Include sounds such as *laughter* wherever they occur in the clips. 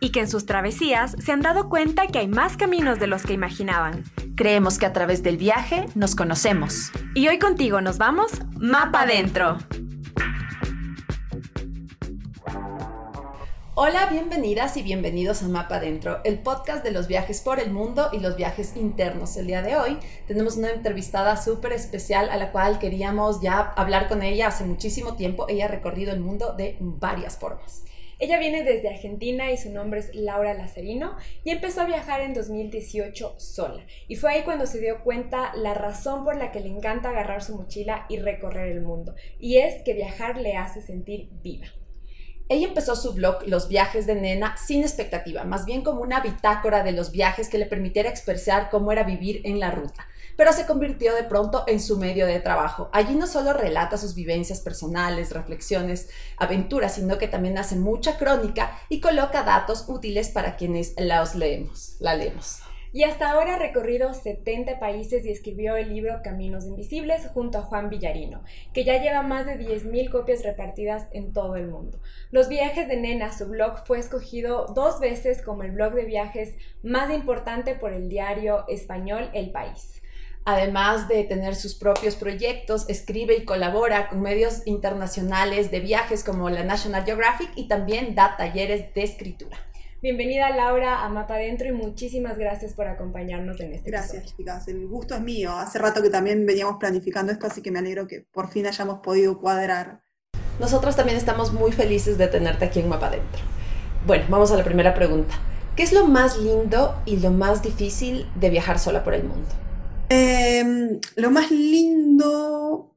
y que en sus travesías se han dado cuenta que hay más caminos de los que imaginaban. Creemos que a través del viaje nos conocemos. Y hoy contigo nos vamos Mapa Adentro. Hola, bienvenidas y bienvenidos a Mapa Adentro, el podcast de los viajes por el mundo y los viajes internos. El día de hoy tenemos una entrevistada súper especial a la cual queríamos ya hablar con ella hace muchísimo tiempo. Ella ha recorrido el mundo de varias formas. Ella viene desde Argentina y su nombre es Laura Lazarino y empezó a viajar en 2018 sola. Y fue ahí cuando se dio cuenta la razón por la que le encanta agarrar su mochila y recorrer el mundo. Y es que viajar le hace sentir viva. Ella empezó su blog Los viajes de nena sin expectativa, más bien como una bitácora de los viajes que le permitiera expresar cómo era vivir en la ruta pero se convirtió de pronto en su medio de trabajo. Allí no solo relata sus vivencias personales, reflexiones, aventuras, sino que también hace mucha crónica y coloca datos útiles para quienes los leemos, la leemos. Y hasta ahora ha recorrido 70 países y escribió el libro Caminos Invisibles junto a Juan Villarino, que ya lleva más de 10.000 copias repartidas en todo el mundo. Los viajes de Nena, su blog, fue escogido dos veces como el blog de viajes más importante por el diario español El País. Además de tener sus propios proyectos, escribe y colabora con medios internacionales de viajes como la National Geographic y también da talleres de escritura. Bienvenida Laura a Mapa Adentro y muchísimas gracias por acompañarnos en este Gracias chicas, el gusto es mío. Hace rato que también veníamos planificando esto, así que me alegro que por fin hayamos podido cuadrar. Nosotros también estamos muy felices de tenerte aquí en Mapa Adentro. Bueno, vamos a la primera pregunta. ¿Qué es lo más lindo y lo más difícil de viajar sola por el mundo? Em, lo más lindo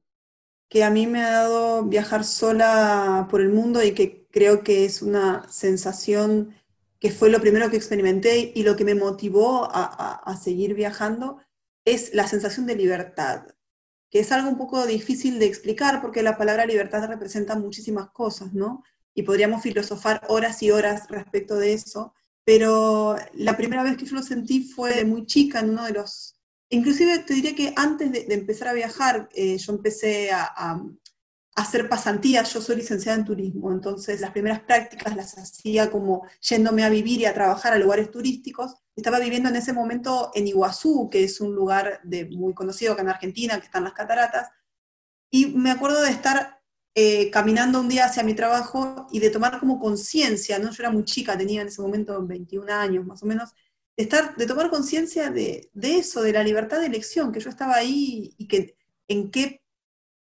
que a mí me ha dado viajar sola por el mundo y que creo que es una sensación que fue lo primero que experimenté y lo que me motivó a, seguir viajando, es la sensación de libertad, que es algo un poco difícil de explicar porque la palabra libertad representa muchísimas cosas, ¿no? Y podríamos filosofar horas y horas respecto de eso, pero la primera vez que yo lo sentí fue muy chica en uno de los Inclusive te diría que antes de, empezar a viajar, eh, yo empecé a, hacer pasantías, yo soy licenciada en turismo, entonces las primeras prácticas las hacía como yéndome a vivir y a trabajar a lugares turísticos. Estaba viviendo en ese momento en Iguazú, que es un lugar muy conocido acá en Argentina, que están las cataratas, y me acuerdo de estar eh, caminando un día hacia mi trabajo y de tomar como conciencia, ¿no? Yo era muy chica, tenía en ese momento 21 años más o menos, de, estar, de tomar conciencia de, eso, de la libertad de elección, que yo estaba ahí y que en qué,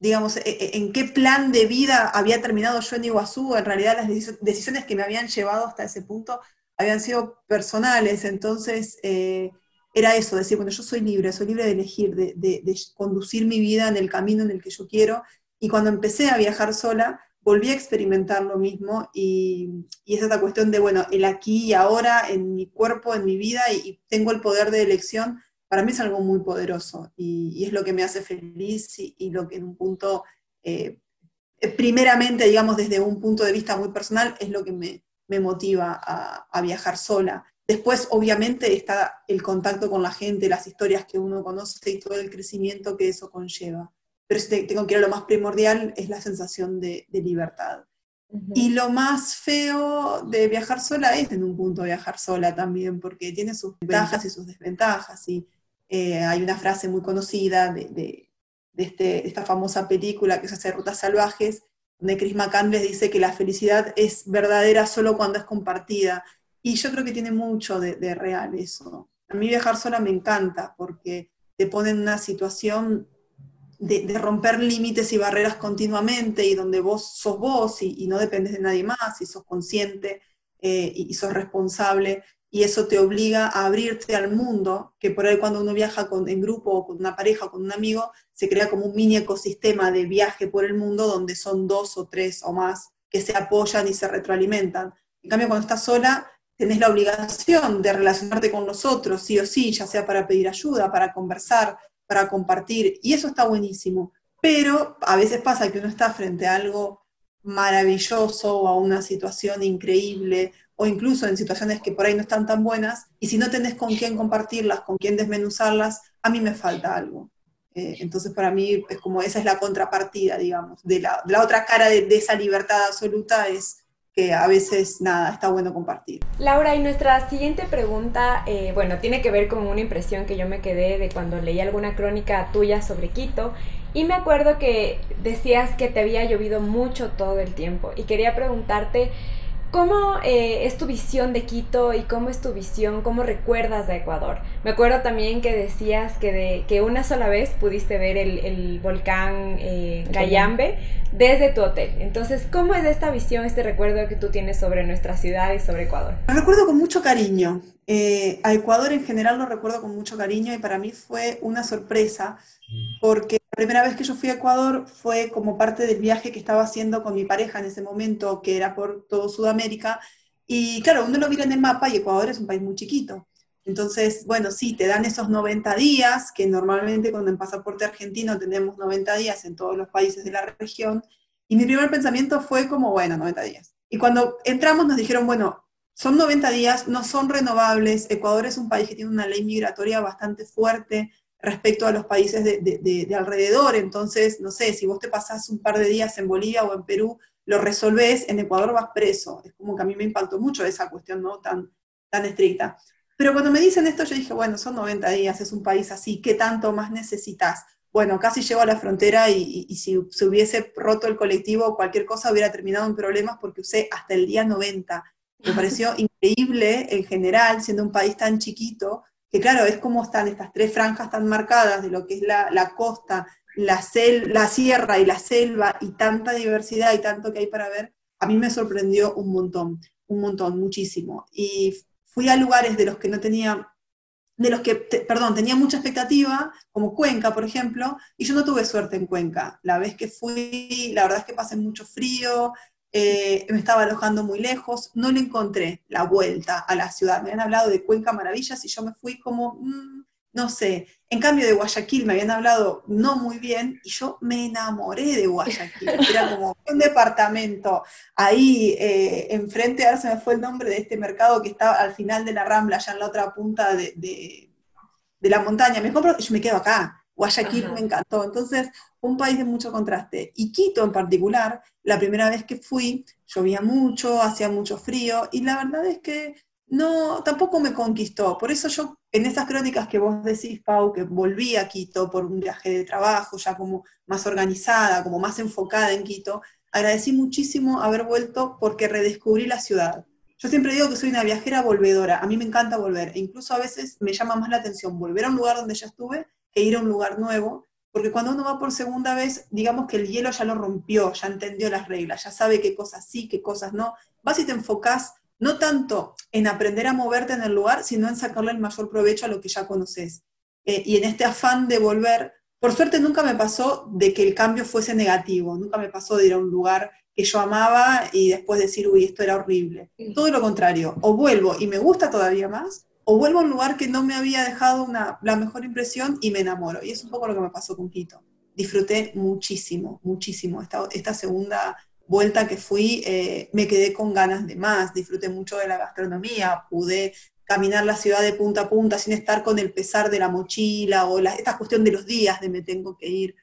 digamos, e, e, en qué plan de vida había terminado yo en Iguazú, en realidad las decisiones que me habían llevado hasta ese punto habían sido personales, entonces eh, era eso, decir, bueno, yo soy libre, soy libre de elegir, de, de conducir mi vida en el camino en el que yo quiero, y cuando empecé a viajar sola, volví a experimentar lo mismo y, es esta cuestión de, bueno, el aquí y ahora en mi cuerpo, en mi vida y, tengo el poder de elección, para mí es algo muy poderoso y, es lo que me hace feliz y, lo que en un punto, eh, primeramente, digamos, desde un punto de vista muy personal, es lo que me, motiva a viajar sola. Después, obviamente, está el contacto con la gente, las historias que uno conoce y todo el crecimiento que eso conlleva pero si tengo que ir a lo más primordial es la sensación de, libertad. Y lo más feo de viajar sola es en un punto viajar sola también, porque tiene sus ventajas y sus desventajas. Y eh, hay una frase muy conocida de, este, esta famosa película que se hace Rutas Salvajes, donde Chris McCandless dice que la felicidad es verdadera solo cuando es compartida. Y yo creo que tiene mucho de, de real eso. A mí viajar sola me encanta porque te pone en una situación de, romper límites y barreras continuamente y donde vos sos vos y, no dependes de nadie más y sos consciente eh, y, sos responsable y eso te obliga a abrirte al mundo, que por ahí cuando uno viaja con, en grupo o con una pareja o con un amigo, se crea como un mini ecosistema de viaje por el mundo donde son dos o tres o más que se apoyan y se retroalimentan. En cambio, cuando estás sola, tenés la obligación de relacionarte con nosotros, sí o sí, ya sea para pedir ayuda, para conversar, para compartir, y eso está buenísimo. Pero a veces pasa que uno está frente a algo maravilloso o a una situación increíble o incluso en situaciones que por ahí no están tan buenas, y si no tenés con quién compartirlas, con quién desmenuzarlas, a mí me falta algo. Eh, entonces para mí es como esa es la contrapartida, digamos, de la, otra cara de, esa libertad absoluta es que a veces nada, está bueno compartir. Laura, y nuestra siguiente pregunta, eh, bueno, tiene que ver con una impresión que yo me quedé de cuando leí alguna crónica tuya sobre Quito, y me acuerdo que decías que te había llovido mucho todo el tiempo, y quería preguntarte, ¿Cómo eh, es tu visión de Quito y cómo es tu visión, cómo recuerdas de Ecuador? Me acuerdo también que decías que, de, que una sola vez pudiste ver el, volcán eh, Cayambe desde tu hotel. Entonces, ¿cómo es esta visión, este recuerdo que tú tienes sobre nuestra ciudad y sobre Ecuador? Lo recuerdo con mucho cariño. Eh, a Ecuador en general lo recuerdo con mucho cariño y para mí fue una sorpresa porque la primera vez que yo fui a Ecuador fue como parte del viaje que estaba haciendo con mi pareja en ese momento, que era por todo Sudamérica. Y claro, uno lo mira en el mapa y Ecuador es un país muy chiquito. Entonces, bueno, sí, te dan esos 90 días, que normalmente cuando en pasaporte argentino tenemos 90 días en todos los países de la región. Y mi primer pensamiento fue como, bueno, 90 días. Y cuando entramos nos dijeron, bueno, son 90 días, no son renovables. Ecuador es un país que tiene una ley migratoria bastante fuerte respecto a los países de, alrededor. Entonces, no sé, si vos te pasás un par de días en Bolivia o en Perú, lo resolvés, en Ecuador vas preso. Es como que a mí me impactó mucho esa cuestión no tan, tan estricta. Pero cuando me dicen esto, yo dije, bueno, son 90 días, es un país así, ¿qué tanto más necesitas? Bueno, casi llego a la frontera y, y si se hubiese roto el colectivo o cualquier cosa hubiera terminado en problemas porque usé hasta el día 90. Me *laughs* pareció increíble en general, siendo un país tan chiquito, que claro, es como están estas tres franjas tan marcadas de lo que es la, costa, la, la sierra y la selva, y tanta diversidad y tanto que hay para ver, a mí me sorprendió un montón, un montón, muchísimo. Y fui a lugares de los que no tenía, de los que, perdón, tenía mucha expectativa, como Cuenca, por ejemplo, y yo no tuve suerte en Cuenca. La vez que fui, la verdad es que pasé mucho frío, eh, me estaba alojando muy lejos, no le encontré la vuelta a la ciudad. Me habían hablado de Cuenca Maravillas y yo me fui como, mm, no sé. En cambio de Guayaquil me habían hablado no muy bien y yo me enamoré de Guayaquil. *laughs* Era como un departamento ahí eh, enfrente, ahora se me fue el nombre de este mercado que estaba al final de la Rambla, allá en la otra punta de, de, de la montaña. Me compro y yo me quedo acá. Guayaquil me encantó. Entonces, un país de mucho contraste. Y Quito en particular, la primera vez que fui, llovía mucho, hacía mucho frío, y la verdad es que no, tampoco me conquistó. Por eso yo, en esas crónicas que vos decís, Pau, que volví a Quito por un viaje de trabajo, ya como más organizada, como más enfocada en Quito, agradecí muchísimo haber vuelto porque redescubrí la ciudad. Yo siempre digo que soy una viajera volvedora, a mí me encanta volver, e incluso a veces me llama más la atención volver a un lugar donde ya estuve que ir a un lugar nuevo, porque cuando uno va por segunda vez, digamos que el hielo ya lo rompió, ya entendió las reglas, ya sabe qué cosas sí, qué cosas no. Vas y te enfocas no tanto en aprender a moverte en el lugar, sino en sacarle el mayor provecho a lo que ya conoces. Eh, y en este afán de volver, por suerte nunca me pasó de que el cambio fuese negativo, nunca me pasó de ir a un lugar que yo amaba y después decir, uy, esto era horrible. Todo lo contrario, o vuelvo y me gusta todavía más, o vuelvo a un lugar que no me había dejado una, la mejor impresión y me enamoro. Y es un poco lo que me pasó con Quito. Disfruté muchísimo, muchísimo. Esta, esta segunda vuelta que fui, eh, me quedé con ganas de más, disfruté mucho de la gastronomía, pude caminar la ciudad de punta a punta sin estar con el pesar de la mochila o la, esta cuestión de los días de me tengo que ir.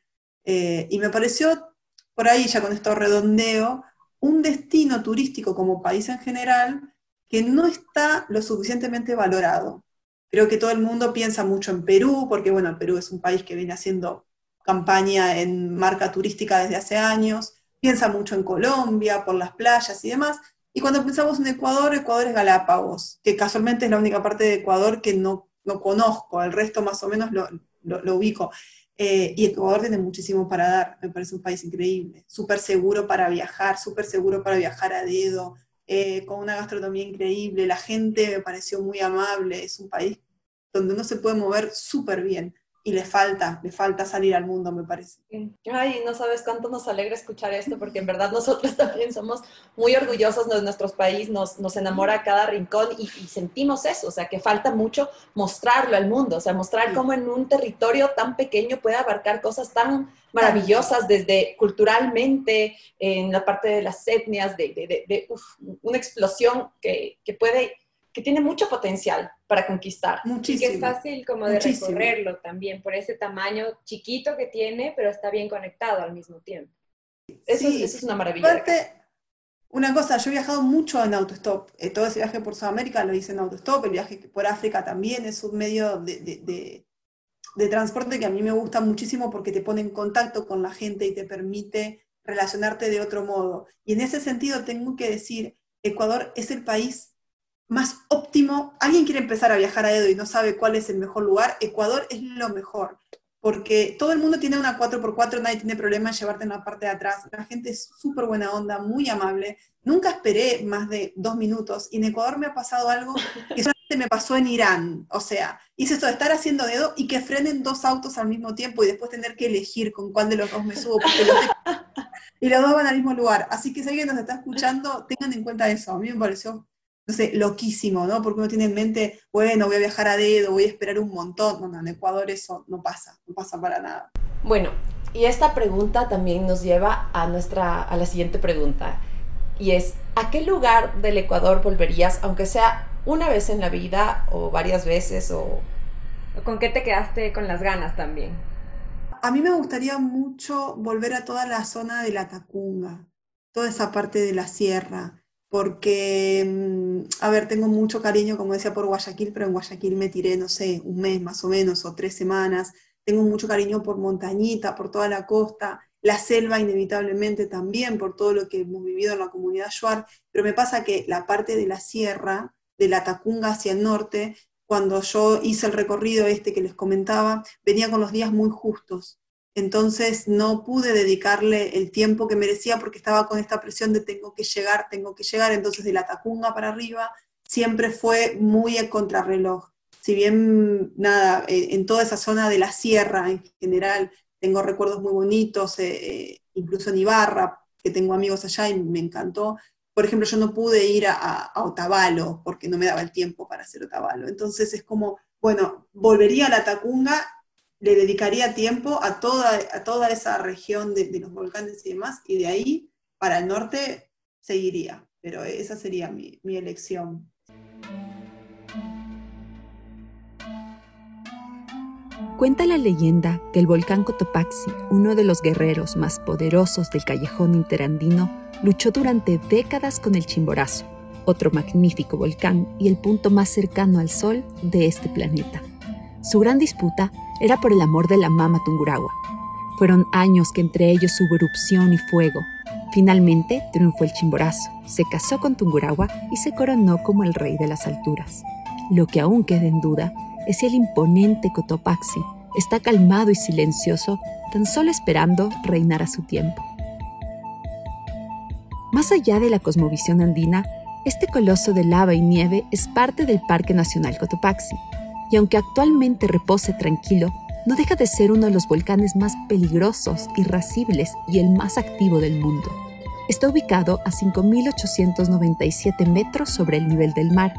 Eh, y me pareció, por ahí ya con esto redondeo, un destino turístico como país en general que no está lo suficientemente valorado. Creo que todo el mundo piensa mucho en Perú, porque bueno, Perú es un país que viene haciendo campaña en marca turística desde hace años, piensa mucho en Colombia por las playas y demás, y cuando pensamos en Ecuador, Ecuador es Galápagos, que casualmente es la única parte de Ecuador que no, no conozco, el resto más o menos lo, lo, ubico. Eh, y Ecuador tiene muchísimo para dar, me parece un país increíble, súper seguro para viajar, súper seguro para viajar a dedo, eh, con una gastronomía increíble, la gente me pareció muy amable, es un país donde uno se puede mover súper bien. Y le falta, le falta salir al mundo, me parece. Ay, no sabes cuánto nos alegra escuchar esto, porque en verdad nosotros *laughs* también somos muy orgullosos de nuestros países, nos, nos enamora cada rincón y, sentimos eso, o sea, que falta mucho mostrarlo al mundo, o sea, mostrar cómo en un territorio tan pequeño puede abarcar cosas tan maravillosas desde culturalmente, en la parte de las etnias, de, de, de, una explosión que, que puede que tiene mucho potencial para conquistar. Muchísimo. Y que es fácil como de recorrerlo también por ese tamaño chiquito que tiene, pero está bien conectado al mismo tiempo. Eso, es una maravilla. Aparte, una cosa, yo he viajado mucho en autostop. Eh, todo ese viaje por Sudamérica lo hice en autostop, el viaje por África también es un medio de, de, de transporte que a mí me gusta muchísimo porque te pone en contacto con la gente y te permite relacionarte de otro modo. Y en ese sentido tengo que decir, Ecuador es el país más óptimo. Alguien quiere empezar a viajar a Edo y no sabe cuál es el mejor lugar. Ecuador es lo mejor, porque todo el mundo tiene una 4x4, nadie tiene problema en llevarte en la parte de atrás. La gente es súper buena onda, muy amable. Nunca esperé más de dos minutos y en Ecuador me ha pasado algo que solamente me pasó en Irán. O sea, hice esto de estar haciendo dedo y que frenen dos autos al mismo tiempo y después tener que elegir con cuál de los dos me subo. y los dos van al mismo lugar. Así que si alguien nos está escuchando, tengan en cuenta eso. A mí me pareció no sé, loquísimo, ¿no? Porque uno tiene en mente, bueno, voy a viajar a dedo, voy a esperar un montón. No, no, en Ecuador eso no pasa, no pasa para nada. Bueno, y esta pregunta también nos lleva a, nuestra, a la siguiente pregunta, y es, ¿a qué lugar del Ecuador volverías, aunque sea una vez en la vida o varias veces o... ¿Con qué te quedaste con las ganas también? A mí me gustaría mucho volver a toda la zona de la Tacunga, toda esa parte de la sierra porque, mm, a ver, tengo mucho cariño, como decía, por Guayaquil, pero en Guayaquil me tiré, no sé, un mes más o menos, o tres semanas. Tengo mucho cariño por Montañita, por toda la costa, la selva inevitablemente también, por todo lo que hemos vivido en la comunidad Shuar, pero me pasa que la parte de la sierra, de la Tacunga hacia el norte, cuando yo hice el recorrido este que les comentaba, venía con los días muy justos entonces no pude dedicarle el tiempo que merecía porque estaba con esta presión de tengo que llegar, tengo que llegar, entonces de la Tacunga para arriba siempre fue muy a contrarreloj. Si bien, nada, eh, en toda esa zona de la sierra en general tengo recuerdos muy bonitos, eh, incluso en Ibarra, que tengo amigos allá y me encantó. Por ejemplo, yo no pude ir a, a Otavalo porque no me daba el tiempo para hacer Otavalo. Entonces es como, bueno, volvería a la Tacunga le dedicaría tiempo a toda, a toda esa región de, los volcanes y demás, y de ahí para el norte seguiría, pero esa sería mi, mi elección. Cuenta la leyenda que el volcán Cotopaxi, uno de los guerreros más poderosos del callejón interandino, luchó durante décadas con el Chimborazo, otro magnífico volcán y el punto más cercano al Sol de este planeta. Su gran disputa era por el amor de la mama Tunguragua. Fueron años que entre ellos hubo erupción y fuego. Finalmente triunfó el Chimborazo, se casó con Tunguragua y se coronó como el rey de las alturas. Lo que aún queda en duda es si el imponente Cotopaxi está calmado y silencioso, tan solo esperando reinar a su tiempo. Más allá de la cosmovisión andina, este coloso de lava y nieve es parte del Parque Nacional Cotopaxi, y aunque actualmente repose tranquilo, no deja de ser uno de los volcanes más peligrosos, irascibles y el más activo del mundo. Está ubicado a 5.897 metros sobre el nivel del mar,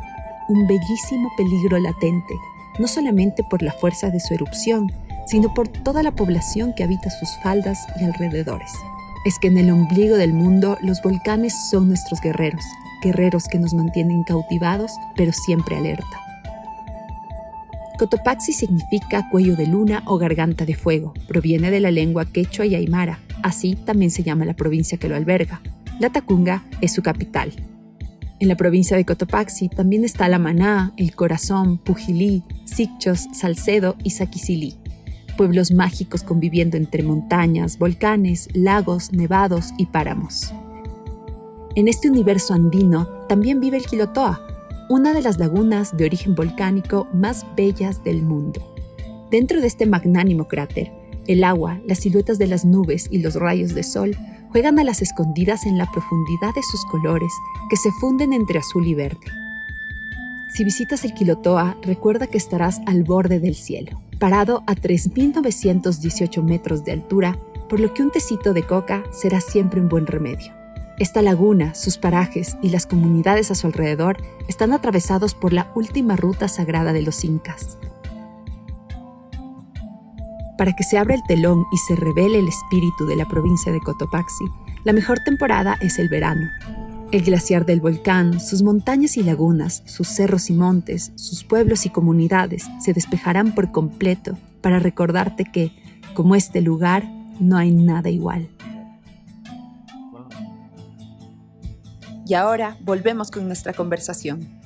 un bellísimo peligro latente, no solamente por la fuerza de su erupción, sino por toda la población que habita sus faldas y alrededores. Es que en el ombligo del mundo los volcanes son nuestros guerreros, guerreros que nos mantienen cautivados pero siempre alerta. Cotopaxi significa cuello de luna o garganta de fuego. Proviene de la lengua quechua y aymara. Así también se llama la provincia que lo alberga. La Tacunga es su capital. En la provincia de Cotopaxi también está La Maná, El Corazón, Pujilí, Sichos, Salcedo y Saquicilí. Pueblos mágicos conviviendo entre montañas, volcanes, lagos, nevados y páramos. En este universo andino también vive el Quilotoa, una de las lagunas de origen volcánico más bellas del mundo. Dentro de este magnánimo cráter, el agua, las siluetas de las nubes y los rayos de sol juegan a las escondidas en la profundidad de sus colores que se funden entre azul y verde. Si visitas el Quilotoa, recuerda que estarás al borde del cielo. parado a 3.918 metros de altura, por lo que un tecito de coca será siempre un buen remedio. Esta laguna, sus parajes y las comunidades a su alrededor están atravesados por la última ruta sagrada de los incas. Para que se abra el telón y se revele el espíritu de la provincia de Cotopaxi, la mejor temporada es el verano. El glaciar del volcán, sus montañas y lagunas, sus cerros y montes, sus pueblos y comunidades se despejarán por completo para recordarte que, como este lugar, no hay nada igual. Y ahora volvemos con nuestra conversación.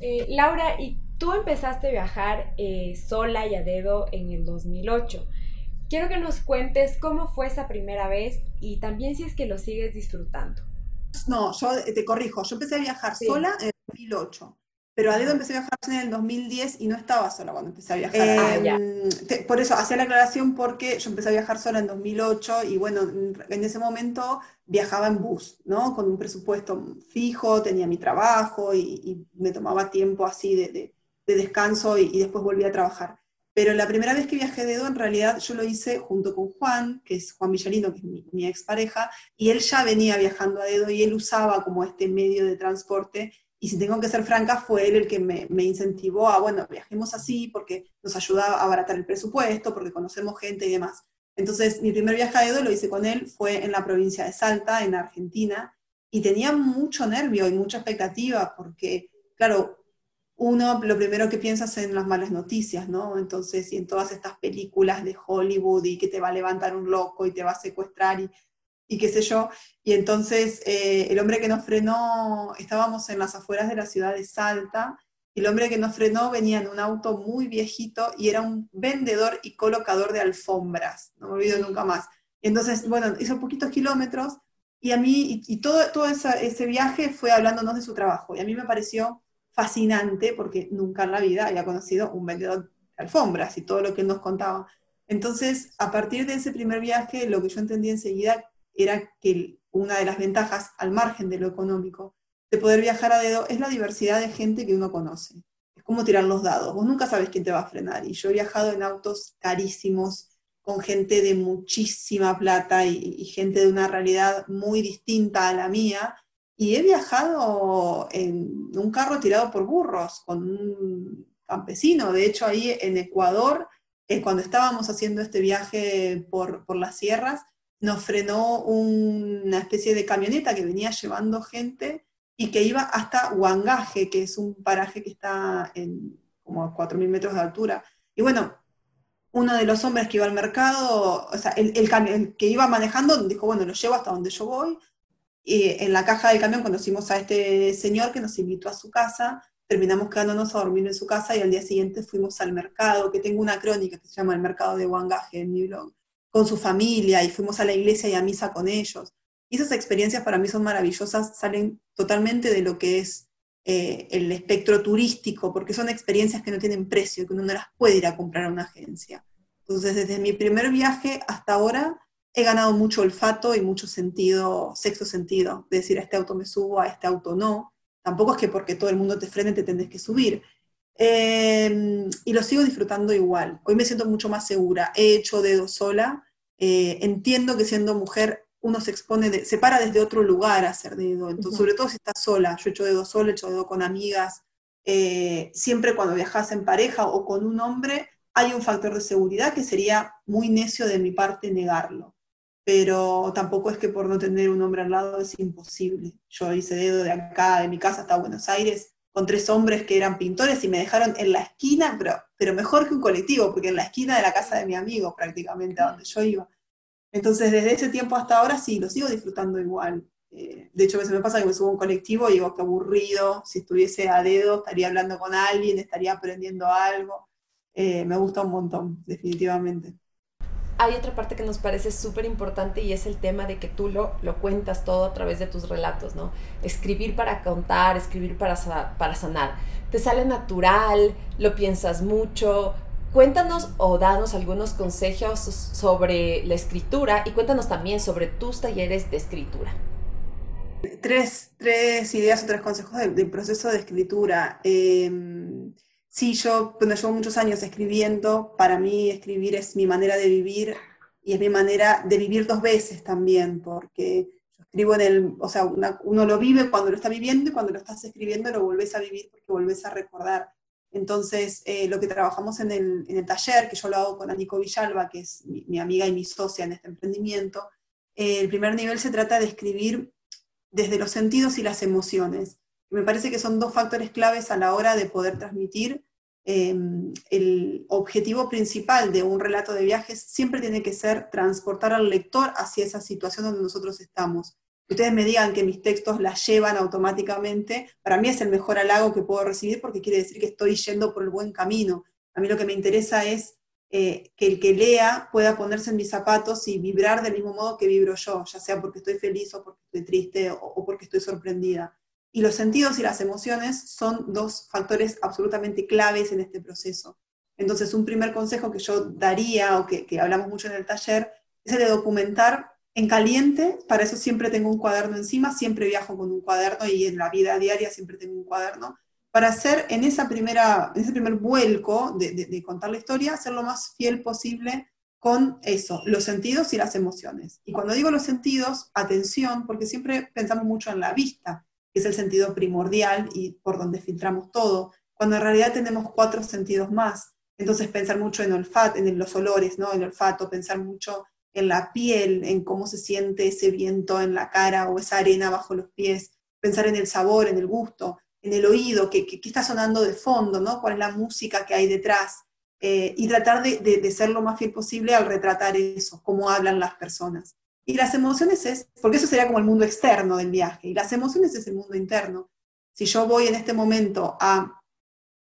Eh, Laura, ¿y tú empezaste a viajar eh, sola y a dedo en el 2008? Quiero que nos cuentes cómo fue esa primera vez y también si es que lo sigues disfrutando. No, yo te corrijo, yo empecé a viajar sola en el 2008. Pero a dedo empecé a viajar en el 2010 y no estaba sola cuando empecé a viajar. Ah, em, por eso, hacía la aclaración porque yo empecé a viajar sola en 2008 y bueno, en ese momento viajaba en bus, ¿no? Con un presupuesto fijo, tenía mi trabajo y, me tomaba tiempo así de, descanso y, después volví a trabajar. Pero la primera vez que viajé de dedo, en realidad yo lo hice junto con Juan, que es Juan Villarino, que es mi, mi expareja, y él ya venía viajando a dedo y él usaba como este medio de transporte y si tengo que ser franca, fue él el que me, incentivó a, bueno, viajemos así porque nos ayuda a abaratar el presupuesto, porque conocemos gente y demás. Entonces, mi primer viaje a Edo lo hice con él, fue en la provincia de Salta, en Argentina, y tenía mucho nervio y mucha expectativa, porque, claro, uno lo primero que piensa es en las malas noticias, ¿no? Entonces, y en todas estas películas de Hollywood y que te va a levantar un loco y te va a secuestrar y y qué sé yo. Y entonces eh, el hombre que nos frenó, estábamos en las afueras de la ciudad de Salta, y el hombre que nos frenó venía en un auto muy viejito y era un vendedor y colocador de alfombras, no me olvido nunca más. Y entonces, bueno, hizo poquitos kilómetros y a mí, y, todo, todo ese viaje fue hablándonos de su trabajo. Y a mí me pareció fascinante porque nunca en la vida había conocido un vendedor de alfombras y todo lo que él nos contaba. Entonces, a partir de ese primer viaje, lo que yo entendí enseguida era que una de las ventajas, al margen de lo económico, de poder viajar a dedo es la diversidad de gente que uno conoce. Es como tirar los dados. Vos nunca sabes quién te va a frenar. Y yo he viajado en autos carísimos, con gente de muchísima plata y, gente de una realidad muy distinta a la mía. Y he viajado en un carro tirado por burros, con un campesino. De hecho, ahí en Ecuador, cuando estábamos haciendo este viaje por, por las sierras, nos frenó una especie de camioneta que venía llevando gente y que iba hasta Huangaje, que es un paraje que está en como a 4.000 metros de altura. Y bueno, uno de los hombres que iba al mercado, o sea, el, el, que iba manejando, dijo, bueno, lo llevo hasta donde yo voy. Y en la caja del camión conocimos a este señor que nos invitó a su casa, terminamos quedándonos a dormir en su casa y al día siguiente fuimos al mercado, que tengo una crónica que se llama El Mercado de Huangaje en mi blog con su familia y fuimos a la iglesia y a misa con ellos. Y esas experiencias para mí son maravillosas, salen totalmente de lo que es eh, el espectro turístico, porque son experiencias que no tienen precio, que uno no las puede ir a comprar a una agencia. Entonces, desde mi primer viaje hasta ahora, he ganado mucho olfato y mucho sentido, sexto sentido, de decir a este auto me subo, a este auto no. Tampoco es que porque todo el mundo te frene te tenés que subir. Em, y lo sigo disfrutando igual. Hoy me siento mucho más segura. He hecho dedo sola. Eh, entiendo que siendo mujer uno se expone, se para desde otro lugar a hacer dedo. Entonces, sobre todo si estás sola. Yo he hecho dedo sola, he hecho dedo con amigas. Eh, siempre cuando viajas en pareja o con un hombre, hay un factor de seguridad que sería muy necio de mi parte negarlo. Pero tampoco es que por no tener un hombre al lado es imposible. Yo hice dedo de acá, de mi casa hasta Buenos Aires, con tres hombres que eran pintores y me dejaron en la esquina, pero, pero mejor que un colectivo, porque en la esquina de la casa de mi amigo prácticamente, a donde yo iba. Entonces, desde ese tiempo hasta ahora sí, lo sigo disfrutando igual. Eh, de hecho, a veces me pasa que me subo un colectivo y digo, qué aburrido, si estuviese a dedo estaría hablando con alguien, estaría aprendiendo algo. Eh, me gusta un montón, definitivamente hay otra parte que nos parece súper importante y es el tema de que tú lo, lo cuentas todo a través de tus relatos, ¿no? Escribir para contar, escribir para, para sanar. Te sale natural, lo piensas mucho. Cuéntanos o danos algunos consejos sobre la escritura y cuéntanos también sobre tus talleres de escritura. Tres, tres ideas o tres consejos del, proceso de escritura. Em, sí, yo, cuando llevo muchos años escribiendo, para mí escribir es mi manera de vivir y es mi manera de vivir dos veces también, porque escribo en el, o sea, uno lo vive cuando lo está viviendo y cuando lo estás escribiendo lo volvés a vivir porque volvés a recordar. Entonces, eh, lo que trabajamos en el, en el, taller, que yo lo hago con Anico Villalba, que es mi, amiga y mi socia en este emprendimiento, eh, el primer nivel se trata de escribir desde los sentidos y las emociones. Me parece que son dos factores claves a la hora de poder transmitir. Eh, el objetivo principal de un relato de viajes siempre tiene que ser transportar al lector hacia esa situación donde nosotros estamos ustedes me digan que mis textos la llevan automáticamente, para mí es el mejor halago que puedo recibir porque quiere decir que estoy yendo por el buen camino. A mí lo que me interesa es eh, que el que lea pueda ponerse en mis zapatos y vibrar del mismo modo que vibro yo, ya sea porque estoy feliz o porque estoy triste o, porque estoy sorprendida. Y los sentidos y las emociones son dos factores absolutamente claves en este proceso. Entonces, un primer consejo que yo daría, o que, hablamos mucho en el taller, es el de documentar en caliente, para eso siempre tengo un cuaderno encima, siempre viajo con un cuaderno y en la vida diaria siempre tengo un cuaderno, para hacer en, esa primera, en ese primer vuelco de, contar la historia, ser lo más fiel posible con eso, los sentidos y las emociones. Y cuando digo los sentidos, atención, porque siempre pensamos mucho en la vista, que es el sentido primordial y por donde filtramos todo, cuando en realidad tenemos cuatro sentidos más. Entonces pensar mucho en olfato, en los olores, ¿no? El olfato, pensar mucho en la piel, en cómo se siente ese viento en la cara o esa arena bajo los pies, pensar en el sabor, en el gusto, en el oído, qué, está sonando de fondo, ¿no? cuál es la música que hay detrás, eh, y tratar de, ser lo más fiel posible al retratar eso, cómo hablan las personas. Y las emociones es, porque eso sería como el mundo externo del viaje, y las emociones es el mundo interno. Si yo voy en este momento a,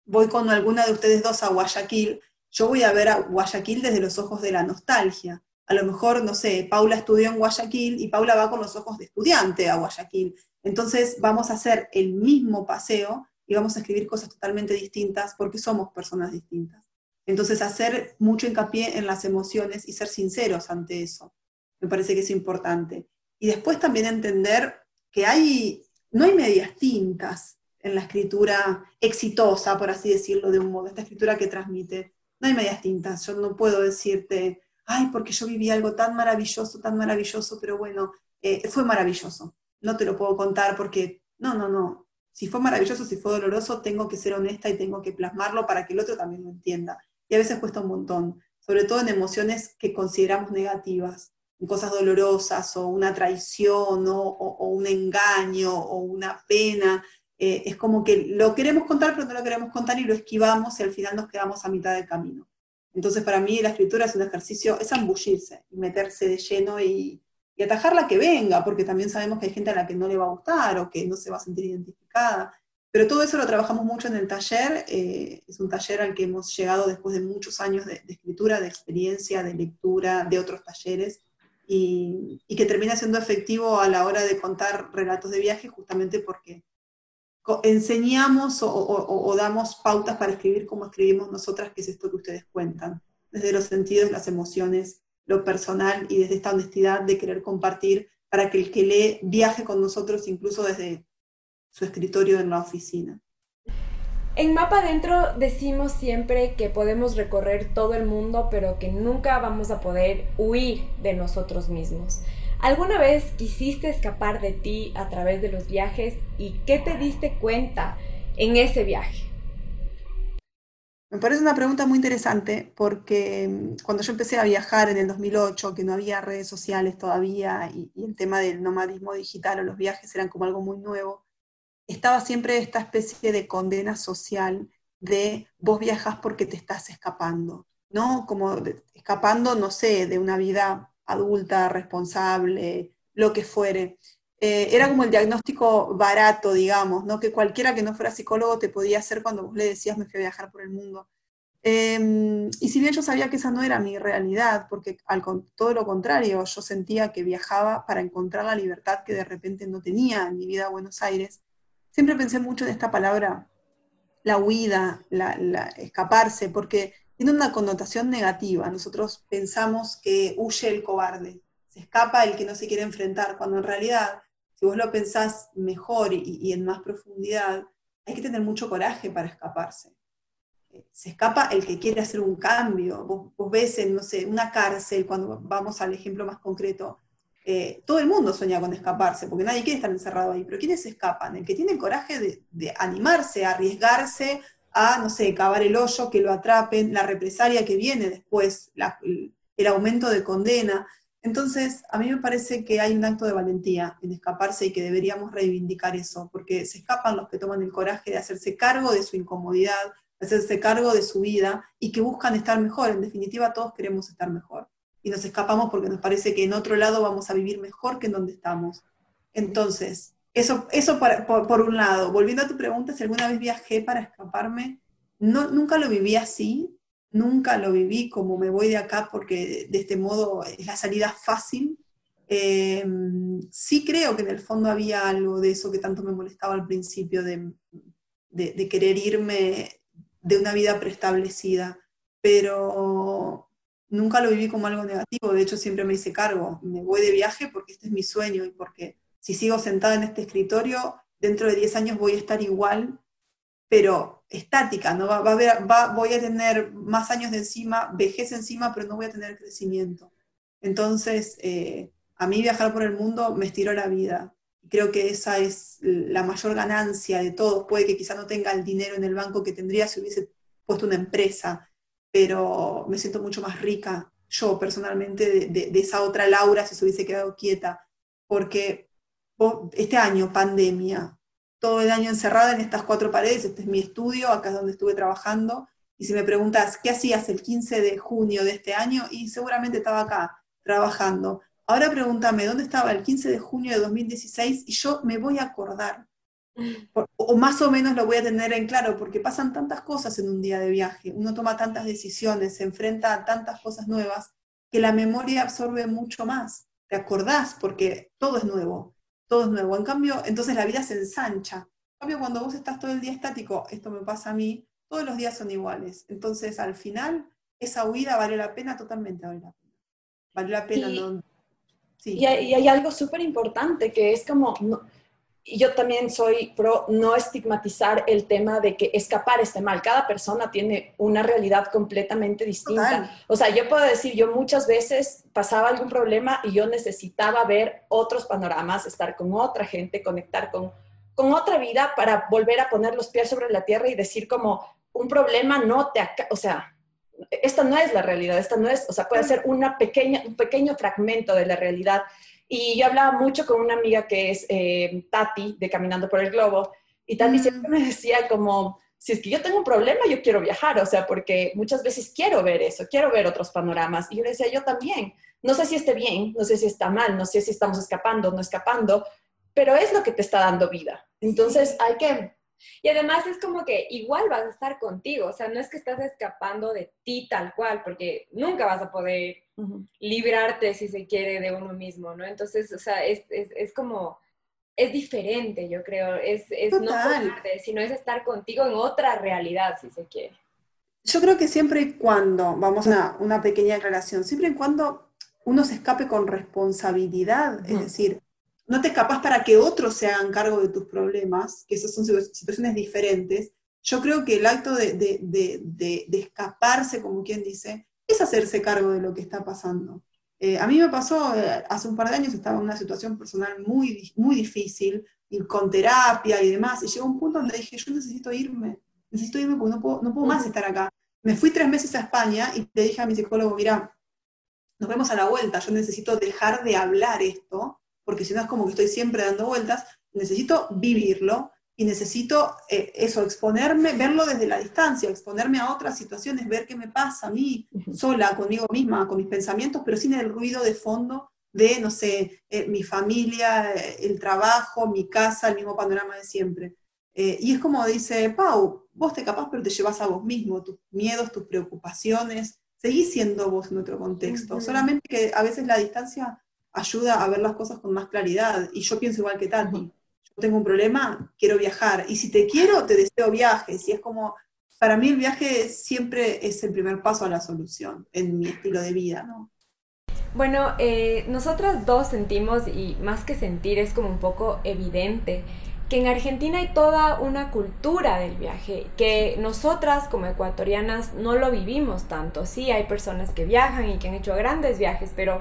voy con alguna de ustedes dos a Guayaquil, yo voy a ver a Guayaquil desde los ojos de la nostalgia, a lo mejor, no sé, Paula estudió en Guayaquil y Paula va con los ojos de estudiante a Guayaquil. Entonces vamos a hacer el mismo paseo y vamos a escribir cosas totalmente distintas porque somos personas distintas. Entonces hacer mucho hincapié en las emociones y ser sinceros ante eso. Me parece que es importante. Y después también entender que hay, no hay medias tintas en la escritura exitosa, por así decirlo de un modo, esta escritura que transmite. No hay medias tintas. Yo no puedo decirte, ay, porque yo viví algo tan maravilloso, tan maravilloso, pero bueno, eh, fue maravilloso. No te lo puedo contar porque, no, no, no. Si fue maravilloso, si fue doloroso, tengo que ser honesta y tengo que plasmarlo para que el otro también lo entienda. Y a veces cuesta un montón, sobre todo en emociones que consideramos negativas, cosas dolorosas o una traición o, un engaño o una pena. Eh, es como que lo queremos contar, pero no lo queremos contar y lo esquivamos y al final nos quedamos a mitad del camino. Entonces, para mí la escritura es un ejercicio, es ambullirse y meterse de lleno y, atajar la que venga, porque también sabemos que hay gente a la que no le va a gustar o que no se va a sentir identificada. Pero todo eso lo trabajamos mucho en el taller. Eh, es un taller al que hemos llegado después de muchos años de, escritura, de experiencia, de lectura, de otros talleres, y, que termina siendo efectivo a la hora de contar relatos de viaje, justamente porque enseñamos o, damos pautas para escribir como escribimos nosotras, que es esto que ustedes cuentan, desde los sentidos, las emociones, lo personal y desde esta honestidad de querer compartir para que el que lee viaje con nosotros incluso desde su escritorio en la oficina. En Mapa Adentro decimos siempre que podemos recorrer todo el mundo, pero que nunca vamos a poder huir de nosotros mismos. ¿Alguna vez quisiste escapar de ti a través de los viajes y qué te diste cuenta en ese viaje? Me parece una pregunta muy interesante porque mm, cuando yo empecé a viajar en el 2008, que no había redes sociales todavía y, el tema del nomadismo digital o los viajes eran como algo muy nuevo, estaba siempre esta especie de condena social de vos viajas porque te estás escapando, ¿no? Como escapando, no sé, de una vida adulta, responsable, lo que fuere. Eh, era como el diagnóstico barato, digamos, ¿no? que cualquiera que no fuera psicólogo te podía hacer cuando vos le decías me fui a viajar por el mundo. Em, y si bien yo sabía que esa no era mi realidad, porque al, todo lo contrario, yo sentía que viajaba para encontrar la libertad que de repente no tenía en mi vida a Buenos Aires, siempre pensé mucho en esta palabra, la huida, la, escaparse, porque tiene una connotación negativa. Nosotros pensamos que huye el cobarde, se escapa el que no se quiere enfrentar, cuando en realidad, si vos lo pensás mejor y, en más profundidad, hay que tener mucho coraje para escaparse. se escapa el que quiere hacer un cambio. Vos, ves en, no sé, una cárcel, cuando vamos al ejemplo más concreto, eh, todo el mundo sueña con escaparse, porque nadie quiere estar encerrado ahí, pero ¿quiénes escapan? El que tiene el coraje de, de animarse, a arriesgarse a, no sé, cavar el hoyo, que lo atrapen, la represalia que viene después, el, aumento de condena. Entonces, a mí me parece que hay un acto de valentía en escaparse y que deberíamos reivindicar eso, porque se escapan los que toman el coraje de hacerse cargo de su incomodidad, de hacerse cargo de su vida y que buscan estar mejor. En definitiva, todos queremos estar mejor. Y nos escapamos porque nos parece que en otro lado vamos a vivir mejor que en donde estamos. Entonces, eso, eso por, un lado. Volviendo a tu pregunta, si alguna vez viajé para escaparme, no, nunca lo viví así, nunca lo viví como me voy de acá porque de este modo es la salida fácil. Em, sí creo que en el fondo había algo de eso que tanto me molestaba al principio, de, de querer irme de una vida preestablecida, pero nunca lo viví como algo negativo, de hecho siempre me hice cargo, me voy de viaje porque este es mi sueño y porque si sigo sentada en este escritorio, dentro de 10 años voy a estar igual, pero estática, ¿no? Va, a haber, voy a tener más años de encima, vejez encima, pero no voy a tener crecimiento. Entonces, eh, a mí viajar por el mundo me estiró la vida. Creo que esa es la mayor ganancia de todos. Puede que quizá no tenga el dinero en el banco que tendría si hubiese puesto una empresa, pero me siento mucho más rica yo personalmente de, esa otra Laura si se hubiese quedado quieta, porque este año, pandemia, todo el año encerrada en estas cuatro paredes, este es mi estudio, acá es donde estuve trabajando, y si me preguntas, ¿qué hacías el 15 de junio de este año? Y seguramente estaba acá, trabajando. Ahora pregúntame, ¿dónde estaba el 15 de junio de 2016? Y yo me voy a acordar. O, más o menos lo voy a tener en claro, porque pasan tantas cosas en un día de viaje, uno toma tantas decisiones, se enfrenta a tantas cosas nuevas, que la memoria absorbe mucho más. Te acordás porque todo es nuevo todo es nuevo. En cambio, entonces la vida se ensancha. En cambio, cuando vos estás todo el día estático, esto me pasa a mí, todos los días son iguales. Entonces, al final, esa huida vale la pena, totalmente vale la pena. Vale la pena. Y, no, sí. y, hay, algo súper importante que es como, yo también soy pro no estigmatizar el tema de que escapar esté mal. Cada persona tiene una realidad completamente distinta. O sea, yo puedo decir, yo muchas veces pasaba algún problema y yo necesitaba ver otros panoramas, estar con otra gente, conectar con, con otra vida para volver a poner los pies sobre la tierra y decir como un problema no te... O sea, esta no es la realidad, esta no es, o sea, puede ser una pequeña, un pequeño fragmento de la realidad y yo hablaba mucho con una amiga que es eh, Tati, de Caminando por el Globo, y Tati siempre me decía como, si es que yo tengo un problema, yo quiero viajar, o sea, porque muchas veces quiero ver eso, quiero ver otros panoramas. Y yo le decía, yo también. No sé si esté bien, no sé si está mal, no sé si estamos escapando, no escapando, pero es lo que te está dando vida. Entonces hay que y además es como que igual vas a estar contigo, o sea, no es que estás escapando de ti tal cual, porque nunca vas a poder librarte, si se quiere, de uno mismo, ¿no? Entonces, o sea, es, es, es como, es diferente, yo creo, es, es no sino es estar contigo en otra realidad, si se quiere. Yo creo que siempre y cuando, vamos a una, una pequeña aclaración, siempre y cuando uno se escape con responsabilidad, es decir, no te escapas para que otros se hagan cargo de tus problemas, que esas son situaciones diferentes. Yo creo que el acto de, escaparse, como quien dice, es hacerse cargo de lo que está pasando. Eh, a mí me pasó, eh, hace un par de años estaba en una situación personal muy, muy difícil, y con terapia y demás, y llegó un punto donde dije, yo necesito irme, necesito irme porque no puedo, no puedo más estar acá. Me fui tres meses a España y le dije a mi psicólogo, mira, nos vemos a la vuelta, yo necesito dejar de hablar esto porque si no es como que estoy siempre dando vueltas, necesito vivirlo y necesito eh, eso, exponerme, verlo desde la distancia, exponerme a otras situaciones, ver qué me pasa a mí, sola, conmigo misma, con mis pensamientos, pero sin el ruido de fondo de, no sé, eh, mi familia, eh, el trabajo, mi casa, el mismo panorama de siempre. y es como dice Pau, vos te capaz, pero te llevas a vos mismo, tus miedos, tus preocupaciones, seguís siendo vos en otro contexto, solamente que a veces la distancia ayuda a ver las cosas con más claridad. Y yo pienso igual que Tati. Tengo un problema, quiero viajar. Y si te quiero, te deseo viajes. Y es como, para mí el viaje siempre es el primer paso a la solución en mi estilo de vida, ¿no? Bueno, eh, nosotras dos sentimos, y más que sentir, es como un poco evidente que en Argentina hay toda una cultura del viaje, que nosotras como ecuatorianas no lo vivimos tanto. Sí, hay personas que viajan y que han hecho grandes viajes, pero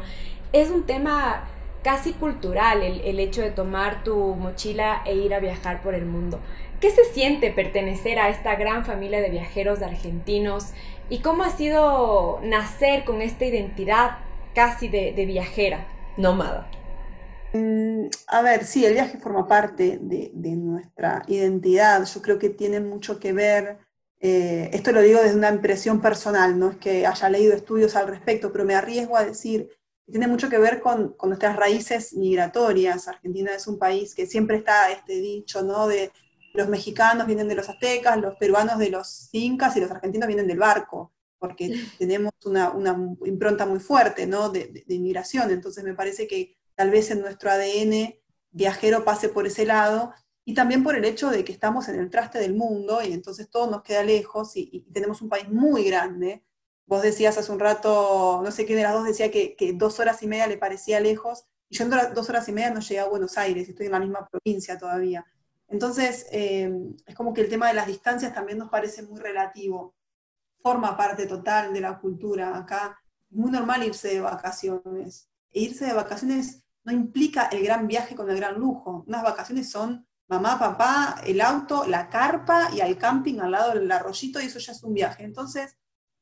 es un tema casi cultural el, el hecho de tomar tu mochila e ir a viajar por el mundo. ¿Qué se siente pertenecer a esta gran familia de viajeros argentinos y cómo ha sido nacer con esta identidad casi de, viajera, nómada? Mm, a ver, sí, el viaje forma parte de, nuestra identidad. Yo creo que tiene mucho que ver, eh, esto lo digo desde una impresión personal, no es que haya leído estudios al respecto, pero me arriesgo a decir que tiene mucho que ver con, con nuestras raíces migratorias. Argentina es un país que siempre está este dicho, ¿no? De los mexicanos vienen de los aztecas, los peruanos de los incas y los argentinos vienen del barco, porque *laughs* tenemos una, impronta muy fuerte ¿no? de, inmigración. Entonces me parece que tal vez en nuestro ADN viajero pase por ese lado y también por el hecho de que estamos en el traste del mundo y entonces todo nos queda lejos y, tenemos un país muy grande. Vos decías hace un rato, no sé quién de las dos decía que, dos horas y media le parecía lejos, y yo en dos horas y media no llegué a Buenos Aires, estoy en la misma provincia todavía. Entonces, eh, es como que el tema de las distancias también nos parece muy relativo. Forma parte total de la cultura. Acá es muy normal irse de vacaciones. E irse de vacaciones no implica el gran viaje con el gran lujo. Unas vacaciones son mamá, papá, el auto, la carpa y al camping al lado del arroyito y eso ya es un viaje. Entonces,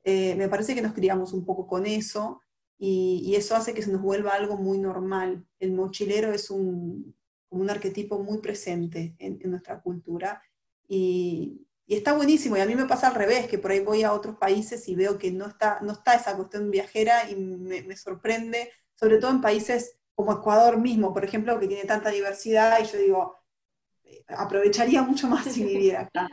eh, me parece que nos criamos un poco con eso y, y, eso hace que se nos vuelva algo muy normal. El mochilero es un, un arquetipo muy presente en, nuestra cultura. Y, está buenísimo, y a mí me pasa al revés, que por ahí voy a otros países y veo que no está, no está esa cuestión viajera y me, sorprende, sobre todo en países como Ecuador mismo, por ejemplo, que tiene tanta diversidad, y yo digo, eh, aprovecharía mucho más si *laughs* viviera acá.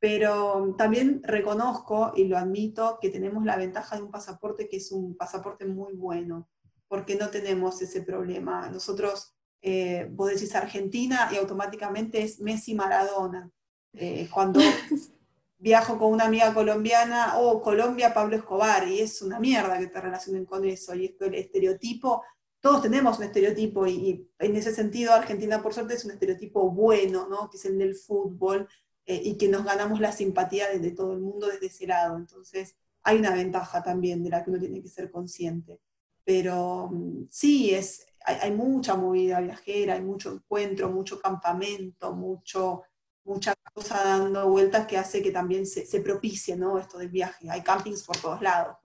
Pero también reconozco y lo admito que tenemos la ventaja de un pasaporte que es un pasaporte muy bueno, porque no tenemos ese problema. Nosotros eh, vos decís Argentina y automáticamente es Messi Maradona. Eh, cuando *laughs* viajo con una amiga colombiana, o oh, Colombia, Pablo Escobar, y es una mierda que te relacionen con eso. Y esto, el estereotipo, todos tenemos un estereotipo, y, en ese sentido Argentina, por suerte, es un estereotipo bueno, ¿no? que es el del fútbol, eh, y que nos ganamos la simpatía de, de todo el mundo desde ese lado. Entonces, hay una ventaja también de la que uno tiene que ser consciente. Pero mm, sí, es, hay, mucha movida viajera, hay mucho encuentro, mucho campamento, mucho, mucha cosa dando vueltas que hace que también se, se propicie ¿no? esto del viaje. Hay campings por todos lados,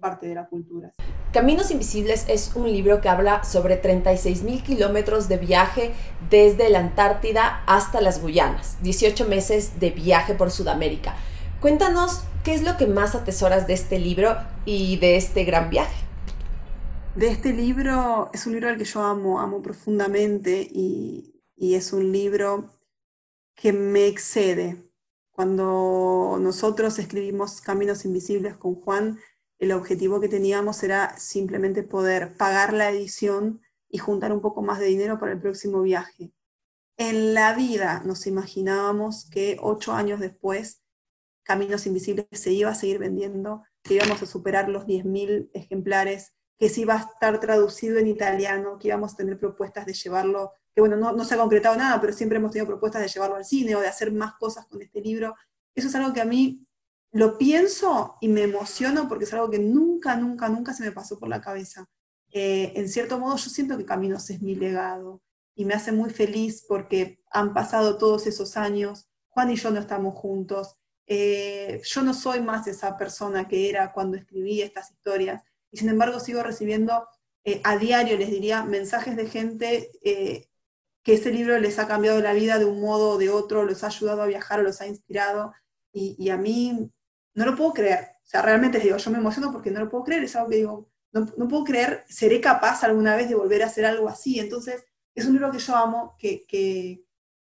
parte de la cultura. Caminos Invisibles es un libro que habla sobre 36.000 kilómetros de viaje desde la Antártida hasta las Guyanas, 18 meses de viaje por Sudamérica. Cuéntanos qué es lo que más atesoras de este libro y de este gran viaje de este libro, es un libro al que yo amo, amo profundamente y, es un libro que me excede. Cuando nosotros escribimos Caminos Invisibles con Juan, el objetivo que teníamos era simplemente poder pagar la edición y juntar un poco más de dinero para el próximo viaje. En la vida nos imaginábamos que ocho años después Caminos Invisibles se iba a seguir vendiendo, que íbamos a superar los 10.000 ejemplares que sí va a estar traducido en italiano, que íbamos a tener propuestas de llevarlo, que bueno, no, se ha concretado nada, pero siempre hemos tenido propuestas de llevarlo al cine o de hacer más cosas con este libro. Eso es algo que a mí lo pienso y me emociono porque es algo que nunca, nunca, nunca se me pasó por la cabeza. Eh, en cierto modo yo siento que Caminos es mi legado y me hace muy feliz porque han pasado todos esos años, Juan y yo no estamos juntos, eh, yo no soy más esa persona que era cuando escribí estas historias, y sin embargo sigo recibiendo eh, a diario, les diría, mensajes de gente que ese libro les ha cambiado la vida de un modo o de otro, los ha ayudado a viajar o los ha inspirado, y, a mí no lo puedo creer. O sea, realmente digo, yo me emociono porque no lo puedo creer, es algo que digo, no, puedo creer, seré capaz alguna vez de volver a hacer algo así. Entonces, es un libro que yo amo, que, que,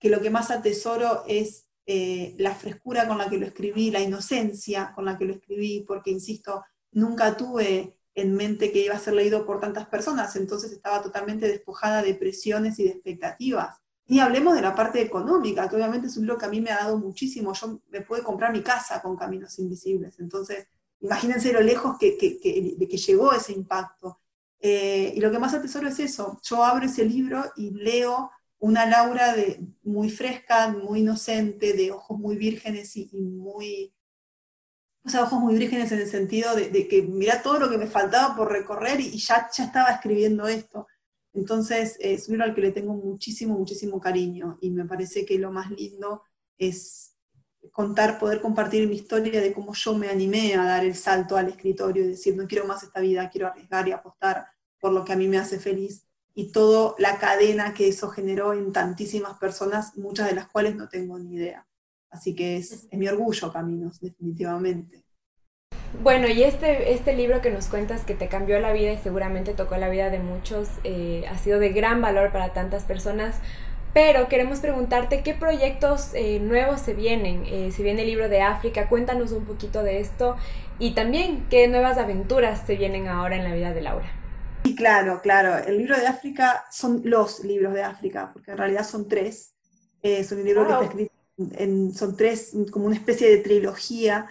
lo que más atesoro es eh, la frescura con la que lo escribí, la inocencia con la que lo escribí, porque, insisto, nunca tuve en mente que iba a ser leído por tantas personas, entonces estaba totalmente despojada de presiones y de expectativas. Ni hablemos de la parte económica, que obviamente es un libro que a mí me ha dado muchísimo. Yo me pude comprar mi casa con Caminos Invisibles, entonces imagínense lo lejos que, de que llegó ese impacto. Eh, y lo que más atesoro es eso. Yo abro ese libro y leo una Laura de, muy fresca, muy inocente, de ojos muy vírgenes y, muy, o sea, ojos muy vírgenes en el sentido de, que mira todo lo que me faltaba por recorrer y, ya, ya estaba escribiendo esto. Entonces, es un libro al que le tengo muchísimo, muchísimo cariño y me parece que lo más lindo es contar, poder compartir mi historia de cómo yo me animé a dar el salto al escritorio y decir, no quiero más esta vida, quiero arriesgar y apostar por lo que a mí me hace feliz y toda la cadena que eso generó en tantísimas personas, muchas de las cuales no tengo ni idea. Así que es, mi orgullo, Caminos, definitivamente. Bueno, y este, este libro que nos cuentas que te cambió la vida y seguramente tocó la vida de muchos, eh, ha sido de gran valor para tantas personas. Pero queremos preguntarte qué proyectos eh, nuevos se vienen. Eh, si viene el libro de África, cuéntanos un poquito de esto y también qué nuevas aventuras se vienen ahora en la vida de Laura. Sí, claro, claro. El libro de África son los libros de África, porque en realidad son tres. Es un libro que está escrito en, son tres, como una especie de trilogía,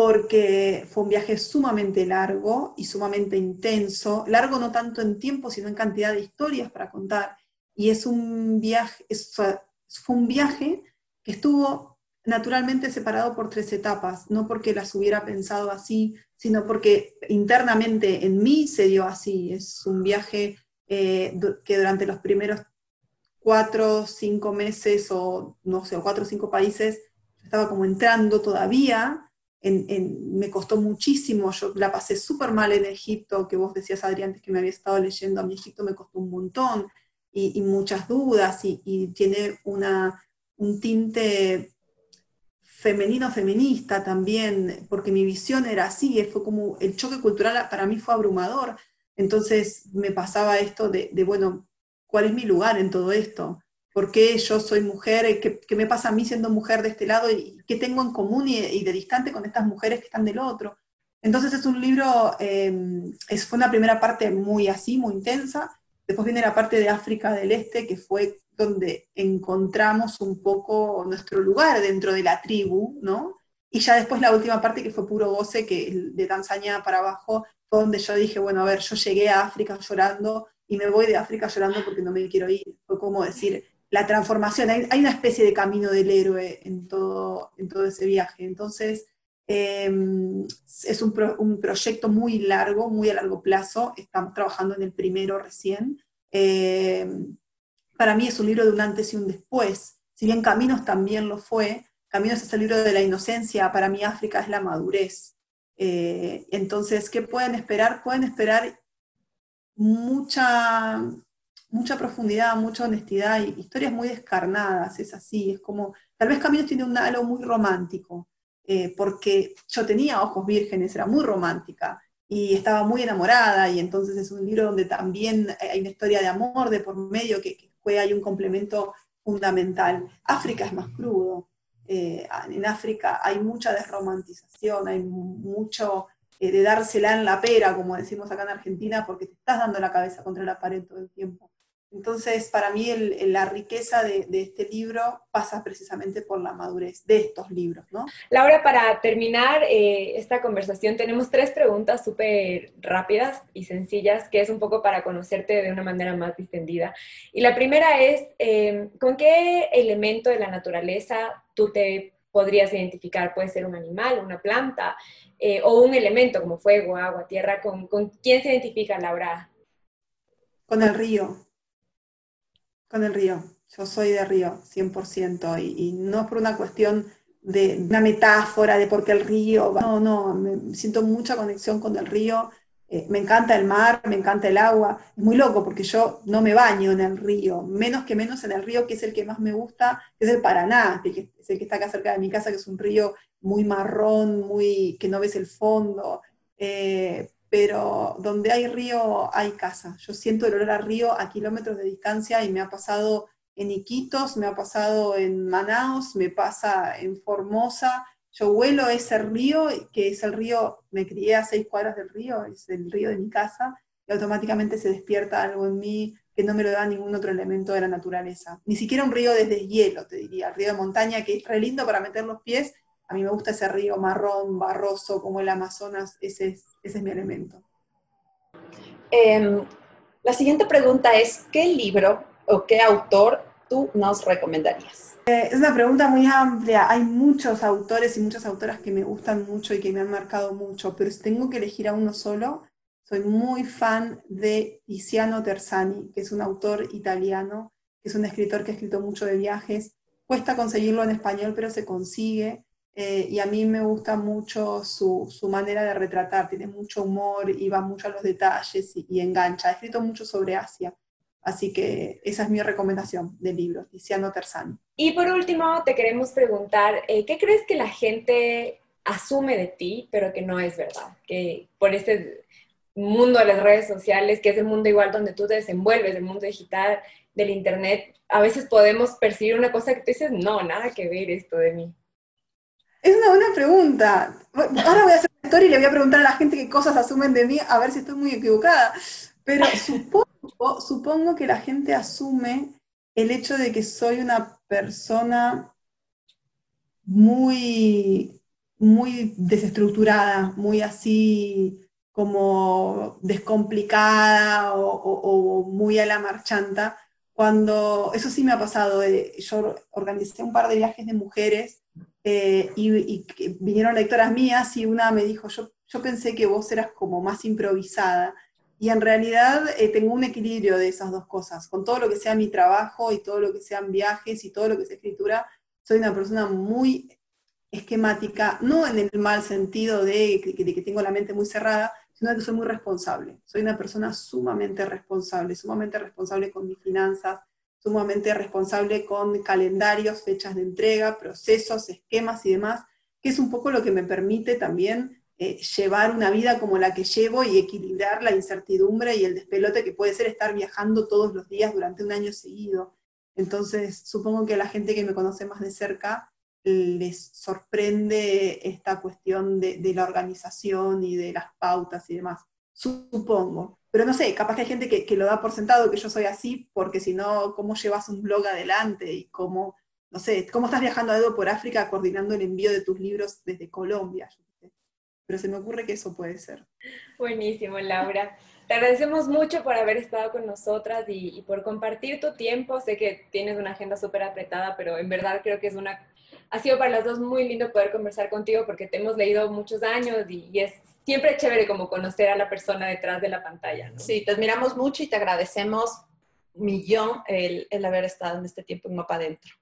porque fue un viaje sumamente largo y sumamente intenso. Largo no tanto en tiempo, sino en cantidad de historias para contar. Y es un viaje, fue un viaje que estuvo naturalmente separado por tres etapas, no porque las hubiera pensado así, sino porque internamente en mí se dio así. Es un viaje eh, que durante los primeros cuatro, cinco meses o no sé, cuatro o cinco países, estaba como entrando todavía, me costó muchísimo, yo la pasé súper mal en Egipto, que vos decías, Adrián, antes que me había estado leyendo, a mí Egipto me costó un montón, y, muchas dudas, y, y, tiene una, un tinte femenino feminista también, porque mi visión era así, fue como el choque cultural para mí fue abrumador. Entonces me pasaba esto de, bueno, ¿cuál es mi lugar en todo esto? ¿Por qué yo soy mujer? ¿Qué, qué me pasa a mí siendo mujer de este lado? ¿Y qué tengo en común y, de distante con estas mujeres que están del otro? Entonces es un libro, em, es, fue una primera parte muy así, muy intensa. Después viene la parte de África del Este, que fue donde encontramos un poco nuestro lugar dentro de la tribu, ¿no? Y ya después la última parte que fue puro goce, que de Tanzania para abajo, fue donde yo dije, bueno, a ver, yo llegué a África llorando y me voy de África llorando porque no me quiero ir. Fue como decir, la transformación, hay, una especie de camino del héroe en todo, en todo ese viaje. Entonces, em, es un, proyecto muy largo, muy a largo plazo, estamos trabajando en el primero recién. Em, para mí es un libro de un antes y un después. Si bien Caminos también lo fue, Caminos es el libro de la inocencia, para mí África es la madurez. Eh, entonces, ¿qué pueden esperar? Pueden esperar mucha, mucha profundidad, mucha honestidad y historias muy descarnadas, es así, es como, tal vez Caminos tiene un halo muy romántico, eh, porque yo tenía ojos vírgenes, era muy romántica y estaba muy enamorada y entonces es un libro donde también hay una historia de amor de por medio que, hay un complemento fundamental. África es más crudo. Eh, en África hay mucha desromantización, hay mucho eh, de dársela en la pera, como decimos acá en Argentina, porque te estás dando la cabeza contra la pared todo el tiempo. Entonces, para mí la riqueza de, este libro pasa precisamente por la madurez de estos libros, ¿no? Laura, para terminar eh, esta conversación, tenemos tres preguntas súper rápidas y sencillas, que es un poco para conocerte de una manera más distendida. Y la primera es, em, ¿con qué elemento de la naturaleza tú te podrías identificar? Puede ser un animal, una planta, eh, o un elemento como fuego, agua, tierra. ¿Con, ¿Con quién se identifica, Laura? Con el río con el río. Yo soy de río, 100%, y, y no es por una cuestión de una metáfora de por qué el río. No, no, me siento mucha conexión con el río. Eh, me encanta el mar, me encanta el agua. Es muy loco porque yo no me baño en el río, menos que menos en el río que es el que más me gusta, que es el Paraná, que es el que está acá cerca de mi casa, que es un río muy marrón, muy que no ves el fondo. Eh, pero donde hay río hay casa. Yo siento el olor a río a kilómetros de distancia y me ha pasado en Iquitos, me ha pasado en Manaus, me pasa en Formosa. Yo huelo ese río, que es el río, me crié a seis cuadras del río, es el río de mi casa, y automáticamente se despierta algo en mí que no me lo da ningún otro elemento de la naturaleza. Ni siquiera un río desde hielo, te diría, río de montaña que es re lindo para meter los pies. A mí me gusta ese río marrón, barroso, como el Amazonas, ese es ese es mi elemento. Em, la siguiente pregunta es, ¿qué libro o qué autor tú nos recomendarías? Eh, es una pregunta muy amplia. Hay muchos autores y muchas autoras que me gustan mucho y que me han marcado mucho, pero si tengo que elegir a uno solo, soy muy fan de Tiziano Terzani, que es un autor italiano, es un escritor que ha escrito mucho de viajes. Cuesta conseguirlo en español, pero se consigue. Eh, y a mí me gusta mucho su, su, manera de retratar, tiene mucho humor y va mucho a los detalles y, engancha. Ha escrito mucho sobre Asia, así que esa es mi recomendación del libro, Tiziano Terzani. Y por último, te queremos preguntar, eh, ¿qué crees que la gente asume de ti, pero que no es verdad? Que por este mundo de las redes sociales, que es el mundo igual donde tú te desenvuelves, el mundo digital, del Internet, a veces podemos percibir una cosa que tú dices, no, nada que ver esto de mí. Es una buena pregunta. Ahora voy a hacer una historia y le voy a preguntar a la gente qué cosas asumen de mí, a ver si estoy muy equivocada. Pero *laughs* supongo, supongo que la gente asume el hecho de que soy una persona muy, muy desestructurada, muy así como descomplicada o, o, o muy a la marchanta, cuando, eso sí me ha pasado, yo organicé un par de viajes de mujeres eh, y, vinieron lectoras mías y una me dijo, yo, yo pensé que vos eras como más improvisada. Y en realidad eh, tengo un equilibrio de esas dos cosas. Con todo lo que sea mi trabajo y todo lo que sean viajes y todo lo que sea escritura, soy una persona muy esquemática, no en el mal sentido de de que tengo la mente muy cerrada, sino que soy muy responsable. Soy una persona sumamente responsable, sumamente responsable con mis finanzas, sumamente responsable con calendarios, fechas de entrega, procesos, esquemas y demás, que es un poco lo que me permite también eh, llevar una vida como la que llevo y equilibrar la incertidumbre y el despelote que puede ser estar viajando todos los días durante un año seguido. Entonces, supongo que a la gente que me conoce más de cerca les sorprende esta cuestión de, la organización y de las pautas y demás. Supongo. Pero no sé, capaz que hay gente que, lo da por sentado que yo soy así, porque si no, ¿cómo llevas un blog adelante? Y cómo, no sé, ¿cómo estás viajando a dedo por África coordinando el envío de tus libros desde Colombia? Pero se me ocurre que eso puede ser. Buenísimo, Laura. Te agradecemos mucho por haber estado con nosotras y, y por compartir tu tiempo. Sé que tienes una agenda súper apretada, pero en verdad creo que es una ha sido para las dos muy lindo poder conversar contigo porque te hemos leído muchos años y, es siempre chévere como conocer a la persona detrás de la pantalla. Sí, te admiramos mucho y te agradecemos millón el, el haber estado en este tiempo en Mapa Adentro.